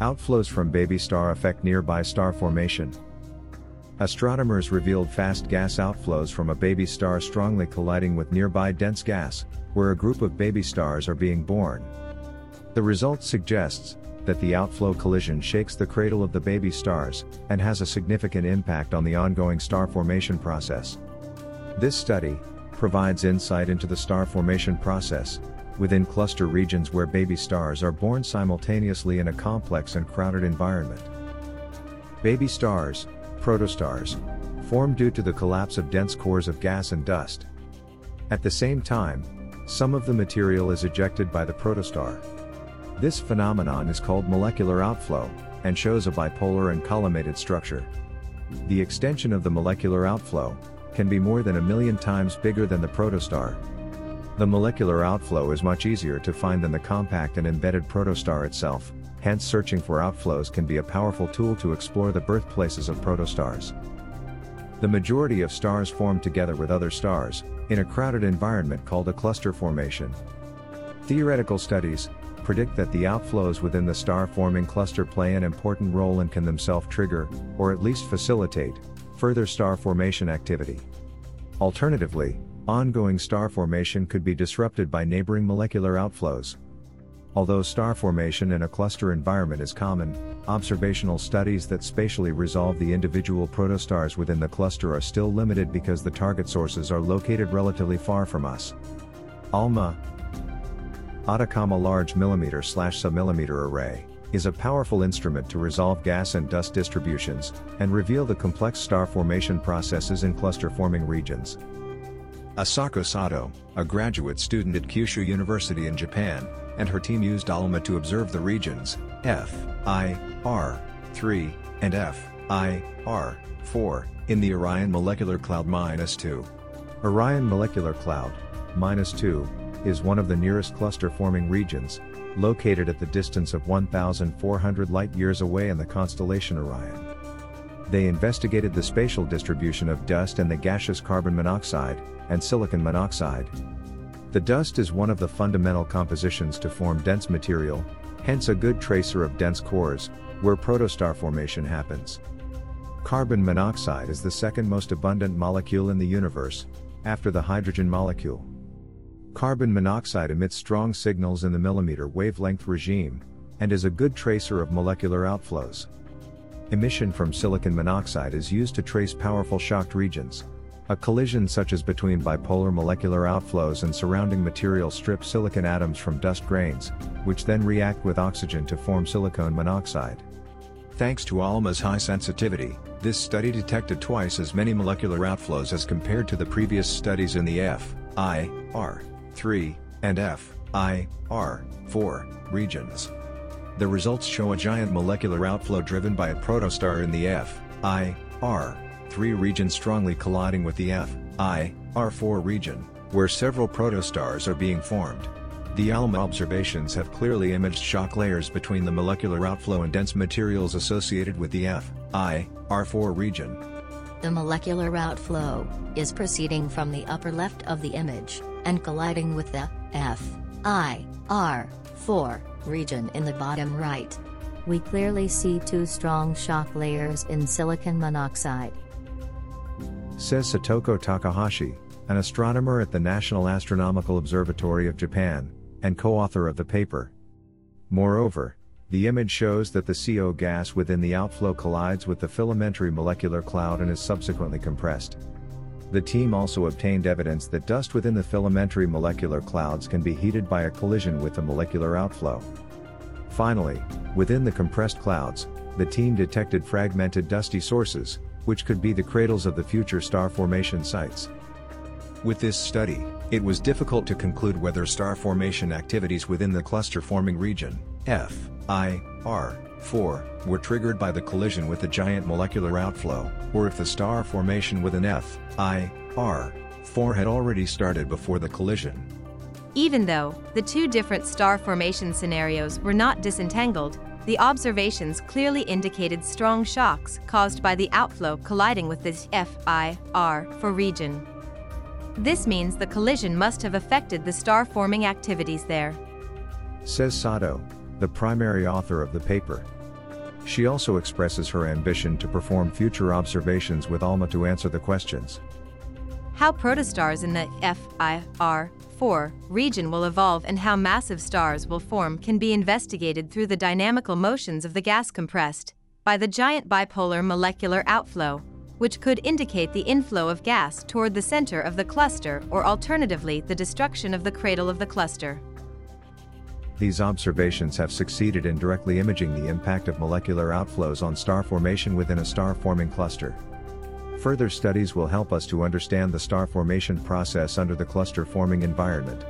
Outflows from baby star affect nearby star formation. Astronomers revealed fast gas outflows from a baby star strongly colliding with nearby dense gas, where a group of baby stars are being born. The result suggests that the outflow collision shakes the cradle of the baby stars and has a significant impact on the ongoing star formation process. This study provides insight into the star formation process within cluster regions where baby stars are born simultaneously in a complex and crowded environment. Baby stars, protostars, form due to the collapse of dense cores of gas and dust. At the same time, some of the material is ejected by the protostar. This phenomenon is called molecular outflow, and shows a bipolar and collimated structure. The extension of the molecular outflow can be more than a million times bigger than the protostar. The molecular outflow is much easier to find than the compact and embedded protostar itself, hence searching for outflows can be a powerful tool to explore the birthplaces of protostars. The majority of stars form together with other stars, in a crowded environment called a cluster formation. Theoretical studies predict that the outflows within the star-forming cluster play an important role and can themselves trigger, or at least facilitate, further star formation activity. Alternatively, ongoing star formation could be disrupted by neighboring molecular outflows. Although star formation in a cluster environment is common, observational studies that spatially resolve the individual protostars within the cluster are still limited because the target sources are located relatively far from us. ALMA Atacama Large Millimeter slash Submillimeter Array is a powerful instrument to resolve gas and dust distributions and reveal the complex star formation processes in cluster forming regions. Asako Sato, a graduate student at Kyushu University in Japan, and her team used ALMA to observe the regions F, I, R, 3, and F, I, R, 4, in the Orion Molecular Cloud -2. Orion Molecular Cloud, -2, is one of the nearest cluster-forming regions, located at the distance of 1,400 light-years away in the constellation Orion. They investigated the spatial distribution of dust and the gaseous carbon monoxide, and silicon monoxide, the dust is one of the fundamental compositions to form dense material, hence a good tracer of dense cores, where protostar formation happens. Carbon monoxide is the second most abundant molecule in the universe, after the hydrogen molecule. Carbon monoxide emits strong signals in the millimeter wavelength regime, and is a good tracer of molecular outflows. Emission from silicon monoxide is used to trace powerful shocked regions, a collision such as between bipolar molecular outflows and surrounding material strip silicon atoms from dust grains, which then react with oxygen to form silicon monoxide. Thanks to ALMA's high sensitivity, this study detected twice as many molecular outflows as compared to the previous studies in the F, I, R, 3, and F, I, R, 4 regions. The results show a giant molecular outflow driven by a protostar in the F, I, R, 3 region strongly colliding with the F, I, R4 region, where several protostars are being formed. The ALMA observations have clearly imaged shock layers between the molecular outflow and dense materials associated with the F, I, R4 region. The molecular outflow is proceeding from the upper left of the image and colliding with the F, I, R, 4 region in the bottom right. We clearly see two strong shock layers in silicon monoxide says Satoko Takahashi, an astronomer at the National Astronomical Observatory of Japan, and co-author of the paper. Moreover, the image shows that the CO gas within the outflow collides with the filamentary molecular cloud and is subsequently compressed. The team also obtained evidence that dust within the filamentary molecular clouds can be heated by a collision with the molecular outflow. Finally, within the compressed clouds, the team detected fragmented dusty sources, which could be the cradles of the future star formation sites. With this study, it was difficult to conclude whether star formation activities within the cluster-forming region, F, I, R, 4, were triggered by the collision with the giant molecular outflow, or if the star formation with an F, I, R, 4 had already started before the collision. Even though the two different star formation scenarios were not disentangled, the observations clearly indicated strong shocks caused by the outflow colliding with this FIR4 region. This means the collision must have affected the star-forming activities there. Says Sato, the primary author of the paper. She also expresses her ambition to perform future observations with ALMA to answer the questions. How protostars in the FIR4 region will evolve and how massive stars will form can be investigated through the dynamical motions of the gas compressed by the giant bipolar molecular outflow, which could indicate the inflow of gas toward the center of the cluster or alternatively the destruction of the cradle of the cluster. These observations have succeeded in directly imaging the impact of molecular outflows on star formation within a star-forming cluster. Further studies will help us to understand the star formation process under the cluster forming environment.